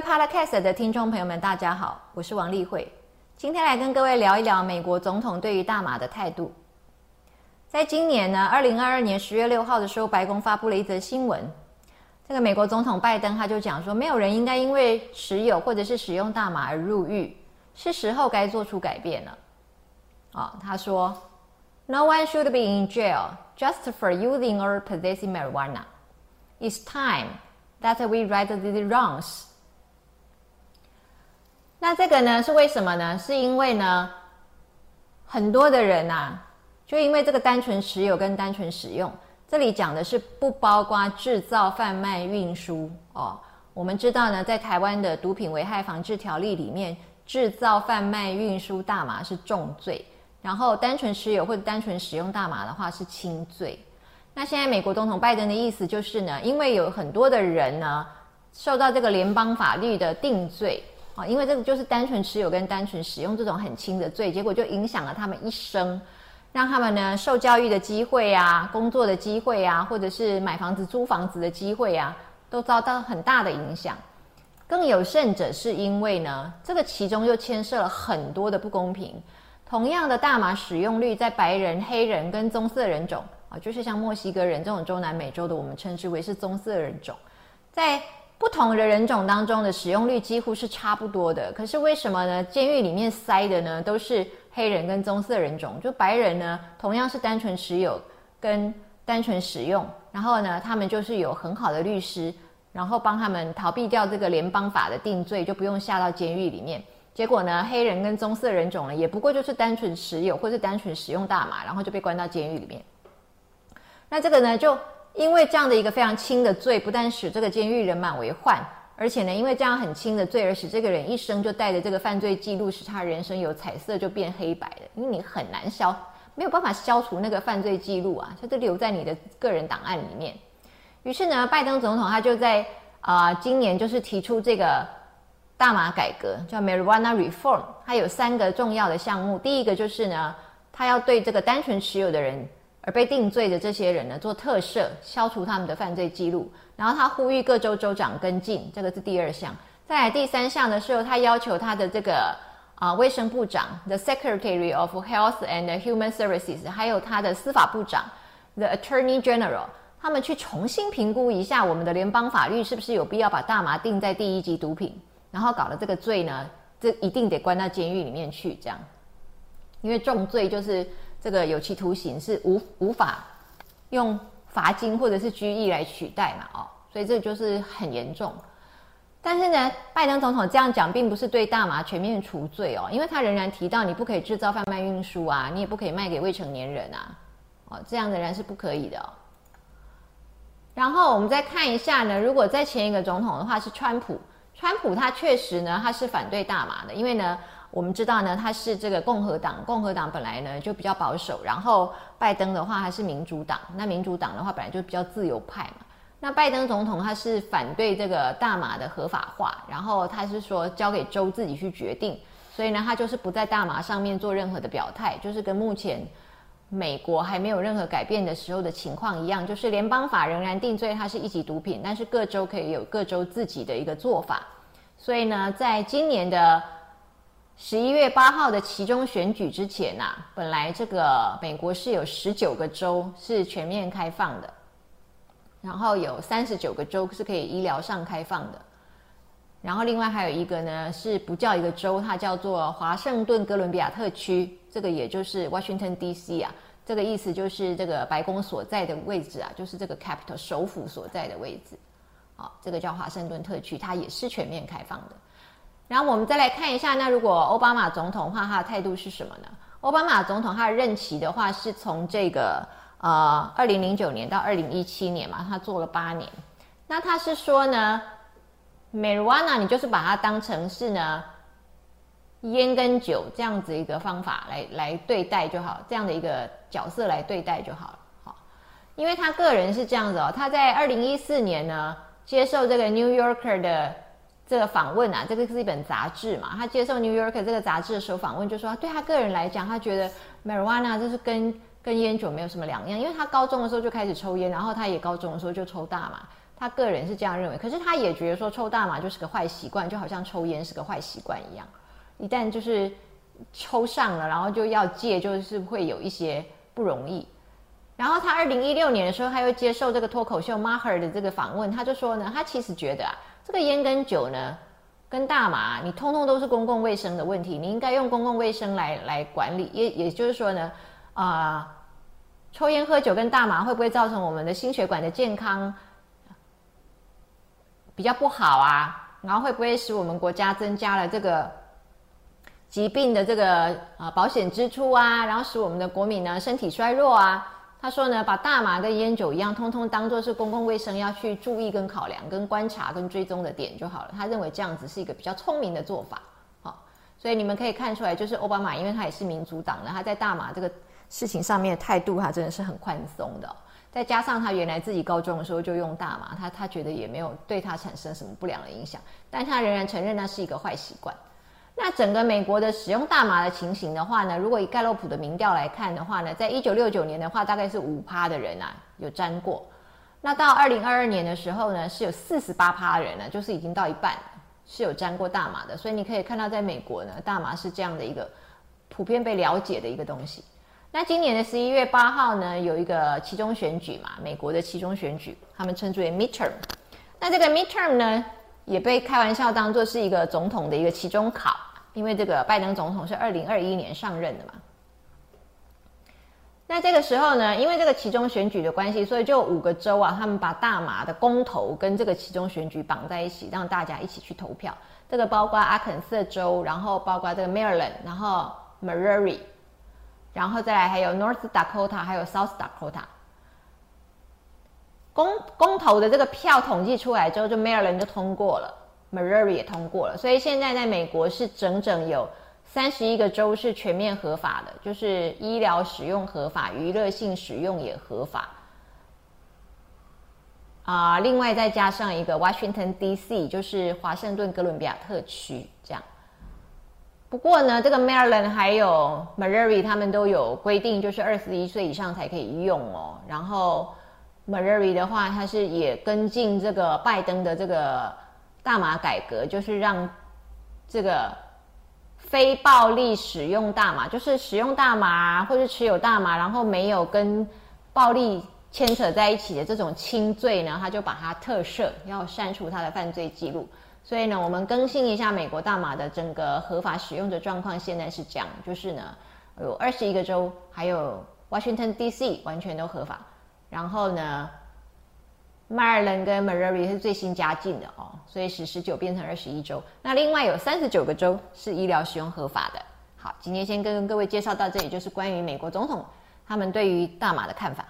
位 Podcast 的听众朋友们，大家好，我是王丽慧，今天来跟各位聊一聊美国总统对于大麻的态度。在今年呢，二零二二年十月六号的时候，白宫发布了一则新闻，这个美国总统拜登他就讲说，没有人应该因为持有或者是使用大麻而入狱，是时候该做出改变了。啊，他说，No one should be in jail just for using or possessing marijuana. It's time that we right the wrongs. 那这个呢是为什么呢？是因为呢，很多的人呐，就因为这个单纯持有跟单纯使用，这里讲的是不包括制造、贩卖、运输哦。我们知道呢，在台湾的毒品危害防治条例里面，制造、贩卖、运输大麻是重罪，然后单纯持有或者单纯使用大麻的话是轻罪。那现在美国总统拜登的意思就是呢，因为有很多的人呢受到这个联邦法律的定罪。因为这个就是单纯持有跟单纯使用这种很轻的罪，结果就影响了他们一生，让他们呢受教育的机会啊、工作的机会啊，或者是买房子、租房子的机会啊，都遭到很大的影响。更有甚者，是因为呢，这个其中又牵涉了很多的不公平。同样的大麻使用率，在白人、黑人跟棕色人种啊，就是像墨西哥人这种中南美洲的，我们称之为是棕色人种，在。不同的人种当中的使用率几乎是差不多的，可是为什么呢？监狱里面塞的呢都是黑人跟棕色人种，就白人呢同样是单纯持有跟单纯使用，然后呢他们就是有很好的律师，然后帮他们逃避掉这个联邦法的定罪，就不用下到监狱里面。结果呢黑人跟棕色人种呢也不过就是单纯持有或是单纯使用大麻，然后就被关到监狱里面。那这个呢就。因为这样的一个非常轻的罪，不但使这个监狱人满为患，而且呢，因为这样很轻的罪，而使这个人一生就带着这个犯罪记录，使他人生有彩色就变黑白的。因为你很难消，没有办法消除那个犯罪记录啊，它就留在你的个人档案里面。于是呢，拜登总统他就在啊今年就是提出这个大麻改革，叫 Marijuana Reform，它有三个重要的项目。第一个就是呢，他要对这个单纯持有的人。而被定罪的这些人呢，做特赦，消除他们的犯罪记录。然后他呼吁各州州长跟进，这个是第二项。再来第三项的时候，他要求他的这个啊卫生部长，the Secretary of Health and Human Services，还有他的司法部长，the Attorney General，他们去重新评估一下我们的联邦法律是不是有必要把大麻定在第一级毒品，然后搞了这个罪呢，这一定得关到监狱里面去，这样，因为重罪就是。这个有期徒刑是无无法用罚金或者是拘役来取代嘛？哦，所以这就是很严重。但是呢，拜登总统这样讲，并不是对大麻全面除罪哦，因为他仍然提到你不可以制造、贩卖、运输啊，你也不可以卖给未成年人啊，哦，这样仍然是不可以的。然后我们再看一下呢，如果在前一个总统的话是川普，川普他确实呢他是反对大麻的，因为呢。我们知道呢，他是这个共和党，共和党本来呢就比较保守，然后拜登的话他是民主党，那民主党的话本来就比较自由派嘛。那拜登总统他是反对这个大麻的合法化，然后他是说交给州自己去决定，所以呢他就是不在大麻上面做任何的表态，就是跟目前美国还没有任何改变的时候的情况一样，就是联邦法仍然定罪它是一级毒品，但是各州可以有各州自己的一个做法。所以呢，在今年的。十一月八号的其中选举之前呐，本来这个美国是有十九个州是全面开放的，然后有三十九个州是可以医疗上开放的，然后另外还有一个呢是不叫一个州，它叫做华盛顿哥伦比亚特区，这个也就是 Washington D.C. 啊，这个意思就是这个白宫所在的位置啊，就是这个 capital 首府所在的位置，好，这个叫华盛顿特区，它也是全面开放的。然后我们再来看一下，那如果奥巴马总统的话，他的态度是什么呢？奥巴马总统他的任期的话，是从这个呃二零零九年到二零一七年嘛，他做了八年。那他是说呢，marijuana 你就是把它当成是呢烟跟酒这样子一个方法来来对待就好，这样的一个角色来对待就好了。好，因为他个人是这样子哦，他在二零一四年呢接受这个 New Yorker 的。这个访问啊，这个是一本杂志嘛。他接受《New Yorker》这个杂志的时候访问，就说对他个人来讲，他觉得 marijuana 就是跟跟烟酒没有什么两样，因为他高中的时候就开始抽烟，然后他也高中的时候就抽大麻。他个人是这样认为，可是他也觉得说抽大麻就是个坏习惯，就好像抽烟是个坏习惯一样。一旦就是抽上了，然后就要戒，就是会有一些不容易。然后他二零一六年的时候，他又接受这个脱口秀 Maher 的这个访问，他就说呢，他其实觉得啊，这个烟跟酒呢，跟大麻，你通通都是公共卫生的问题，你应该用公共卫生来来管理。也也就是说呢，啊，抽烟喝酒跟大麻会不会造成我们的心血管的健康比较不好啊？然后会不会使我们国家增加了这个？疾病的这个啊保险支出啊，然后使我们的国民呢身体衰弱啊。他说呢，把大麻跟烟酒一样，通通当做是公共卫生要去注意跟考量、跟观察跟追踪的点就好了。他认为这样子是一个比较聪明的做法。好，所以你们可以看出来，就是奥巴马，因为他也是民主党的，他在大麻这个事情上面的态度，他真的是很宽松的。再加上他原来自己高中的时候就用大麻，他他觉得也没有对他产生什么不良的影响，但他仍然承认那是一个坏习惯。那整个美国的使用大麻的情形的话呢，如果以盖洛普的民调来看的话呢，在一九六九年的话，大概是五趴的人啊有沾过。那到二零二二年的时候呢，是有四十八趴人呢，就是已经到一半是有沾过大麻的。所以你可以看到，在美国呢，大麻是这样的一个普遍被了解的一个东西。那今年的十一月八号呢，有一个期中选举嘛，美国的期中选举，他们称之为 midterm。那这个 midterm 呢，也被开玩笑当做是一个总统的一个期中考。因为这个拜登总统是二零二一年上任的嘛，那这个时候呢，因为这个其中选举的关系，所以就五个州啊，他们把大麻的公投跟这个其中选举绑在一起，让大家一起去投票。这个包括阿肯色州，然后包括这个 Maryland，然后 Missouri，然后再来还有 North Dakota，还有 South Dakota。公公投的这个票统计出来之后，就 Maryland 就通过了。Missouri 也通过了，所以现在在美国是整整有三十一个州是全面合法的，就是医疗使用合法，娱乐性使用也合法。啊，另外再加上一个 Washington D.C.，就是华盛顿哥伦比亚特区这样。不过呢，这个 Maryland 还有 Missouri 他们都有规定，就是二十一岁以上才可以用哦。然后 Missouri 的话，它是也跟进这个拜登的这个。大麻改革就是让这个非暴力使用大麻，就是使用大麻或者持有大麻，然后没有跟暴力牵扯在一起的这种轻罪呢，他就把它特赦，要删除他的犯罪记录。所以呢，我们更新一下美国大麻的整个合法使用的状况，现在是这样，就是呢有二十一个州，还有 Washington D.C. 完全都合法，然后呢。迈尔伦跟 m a r r y 是最新加进的哦，所以使十九变成二十一周。那另外有三十九个州是医疗使用合法的。好，今天先跟各位介绍到这里，就是关于美国总统他们对于大麻的看法。